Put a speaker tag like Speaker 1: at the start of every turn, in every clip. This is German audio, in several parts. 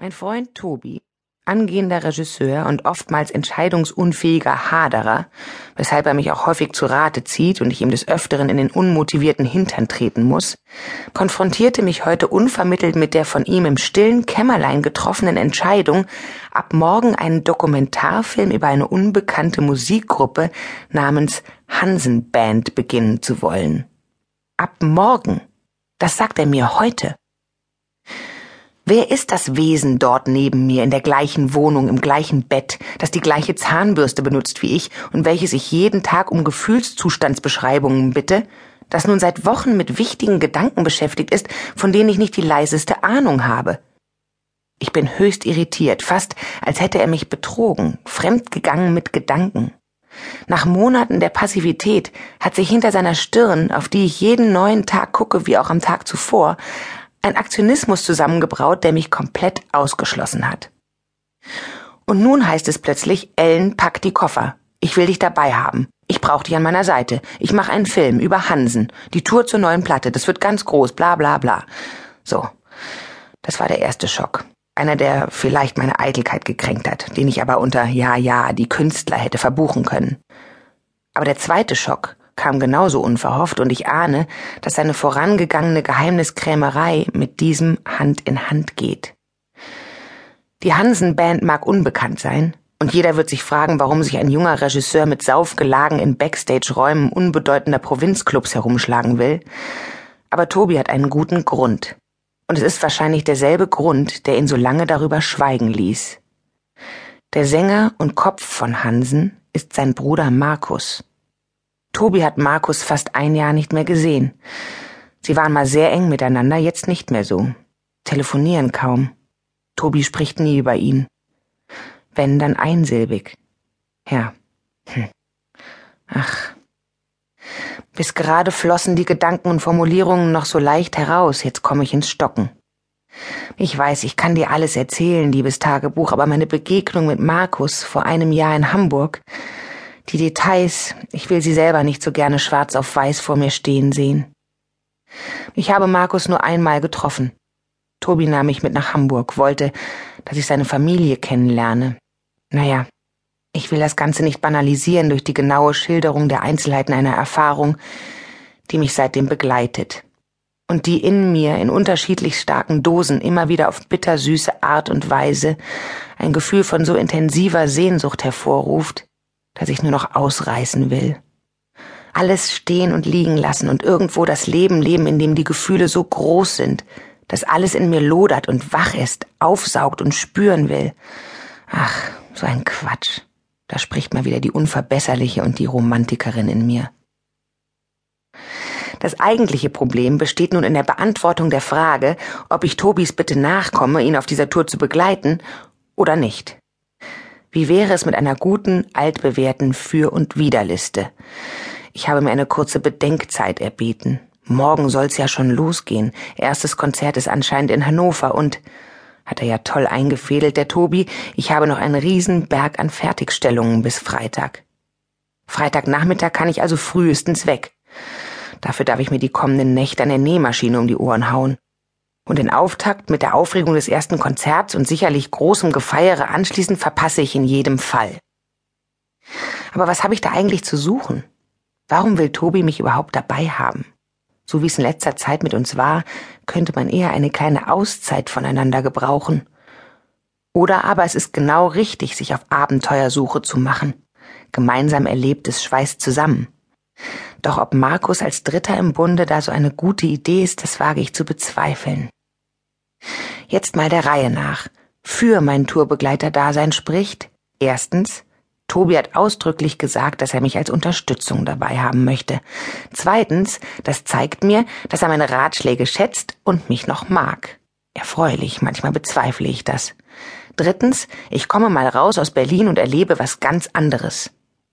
Speaker 1: Mein Freund Tobi, angehender Regisseur und oftmals entscheidungsunfähiger Haderer, weshalb er mich auch häufig zu Rate zieht und ich ihm des Öfteren in den unmotivierten Hintern treten muss, konfrontierte mich heute unvermittelt mit der von ihm im stillen Kämmerlein getroffenen Entscheidung, ab morgen einen Dokumentarfilm über eine unbekannte Musikgruppe namens Hansen Band beginnen zu wollen. Ab morgen. Das sagt er mir heute. Wer ist das Wesen dort neben mir in der gleichen Wohnung, im gleichen Bett, das die gleiche Zahnbürste benutzt wie ich und welches ich jeden Tag um Gefühlszustandsbeschreibungen bitte, das nun seit Wochen mit wichtigen Gedanken beschäftigt ist, von denen ich nicht die leiseste Ahnung habe? Ich bin höchst irritiert, fast als hätte er mich betrogen, fremdgegangen mit Gedanken. Nach Monaten der Passivität hat sich hinter seiner Stirn, auf die ich jeden neuen Tag gucke wie auch am Tag zuvor, ein Aktionismus zusammengebraut, der mich komplett ausgeschlossen hat. Und nun heißt es plötzlich, Ellen, pack die Koffer. Ich will dich dabei haben. Ich brauche dich an meiner Seite. Ich mache einen Film über Hansen. Die Tour zur neuen Platte. Das wird ganz groß. Bla bla bla. So. Das war der erste Schock. Einer, der vielleicht meine Eitelkeit gekränkt hat, den ich aber unter Ja, ja, die Künstler hätte verbuchen können. Aber der zweite Schock kam genauso unverhofft und ich ahne, dass seine vorangegangene Geheimniskrämerei mit diesem Hand in Hand geht. Die Hansen-Band mag unbekannt sein, und jeder wird sich fragen, warum sich ein junger Regisseur mit Saufgelagen in Backstage-Räumen unbedeutender Provinzclubs herumschlagen will. Aber Tobi hat einen guten Grund. Und es ist wahrscheinlich derselbe Grund, der ihn so lange darüber schweigen ließ. Der Sänger und Kopf von Hansen ist sein Bruder Markus. Tobi hat Markus fast ein Jahr nicht mehr gesehen. Sie waren mal sehr eng miteinander, jetzt nicht mehr so. Telefonieren kaum. Tobi spricht nie über ihn. Wenn, dann einsilbig. Ja. Hm. Ach. Bis gerade flossen die Gedanken und Formulierungen noch so leicht heraus, jetzt komme ich ins Stocken. Ich weiß, ich kann dir alles erzählen, liebes Tagebuch, aber meine Begegnung mit Markus vor einem Jahr in Hamburg, die Details, ich will sie selber nicht so gerne schwarz auf weiß vor mir stehen sehen. Ich habe Markus nur einmal getroffen. Tobi nahm mich mit nach Hamburg, wollte, dass ich seine Familie kennenlerne. Naja, ich will das Ganze nicht banalisieren durch die genaue Schilderung der Einzelheiten einer Erfahrung, die mich seitdem begleitet und die in mir in unterschiedlich starken Dosen immer wieder auf bittersüße Art und Weise ein Gefühl von so intensiver Sehnsucht hervorruft, dass ich nur noch ausreißen will. Alles stehen und liegen lassen und irgendwo das Leben leben, in dem die Gefühle so groß sind, dass alles in mir lodert und wach ist, aufsaugt und spüren will. Ach, so ein Quatsch. Da spricht mal wieder die Unverbesserliche und die Romantikerin in mir. Das eigentliche Problem besteht nun in der Beantwortung der Frage, ob ich Tobis Bitte nachkomme, ihn auf dieser Tour zu begleiten oder nicht. Wie wäre es mit einer guten, altbewährten Für- und Widerliste? Ich habe mir eine kurze Bedenkzeit erbeten. Morgen soll's ja schon losgehen. Erstes Konzert ist anscheinend in Hannover und hat er ja toll eingefädelt, der Tobi. Ich habe noch einen riesen Berg an Fertigstellungen bis Freitag. Freitagnachmittag kann ich also frühestens weg. Dafür darf ich mir die kommenden Nächte an der Nähmaschine um die Ohren hauen und den Auftakt mit der Aufregung des ersten Konzerts und sicherlich großem Gefeiere anschließend verpasse ich in jedem Fall. Aber was habe ich da eigentlich zu suchen? Warum will Tobi mich überhaupt dabei haben? So wie es in letzter Zeit mit uns war, könnte man eher eine kleine Auszeit voneinander gebrauchen. Oder aber es ist genau richtig, sich auf Abenteuersuche zu machen. Gemeinsam Erlebtes schweißt zusammen. Doch ob Markus als Dritter im Bunde da so eine gute Idee ist, das wage ich zu bezweifeln. Jetzt mal der Reihe nach. Für mein Tourbegleiter-Dasein spricht erstens, Tobi hat ausdrücklich gesagt, dass er mich als Unterstützung dabei haben möchte. Zweitens, das zeigt mir, dass er meine Ratschläge schätzt und mich noch mag. Erfreulich, manchmal bezweifle ich das. Drittens, ich komme mal raus aus Berlin und erlebe was ganz anderes.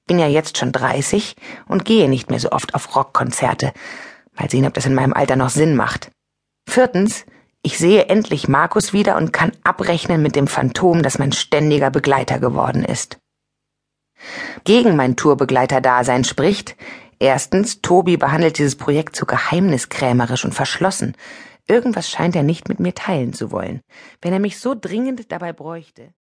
Speaker 1: Bin ja jetzt schon 30 und gehe nicht mehr so oft auf Rockkonzerte. Mal sehen, ob das in meinem Alter noch Sinn macht. Viertens, ich sehe endlich Markus wieder und kann abrechnen mit dem Phantom, das mein ständiger Begleiter geworden ist. Gegen mein Tourbegleiter-Dasein spricht, erstens, Tobi behandelt dieses Projekt zu geheimniskrämerisch und verschlossen. Irgendwas scheint er nicht mit mir teilen zu wollen, wenn er mich so dringend dabei bräuchte.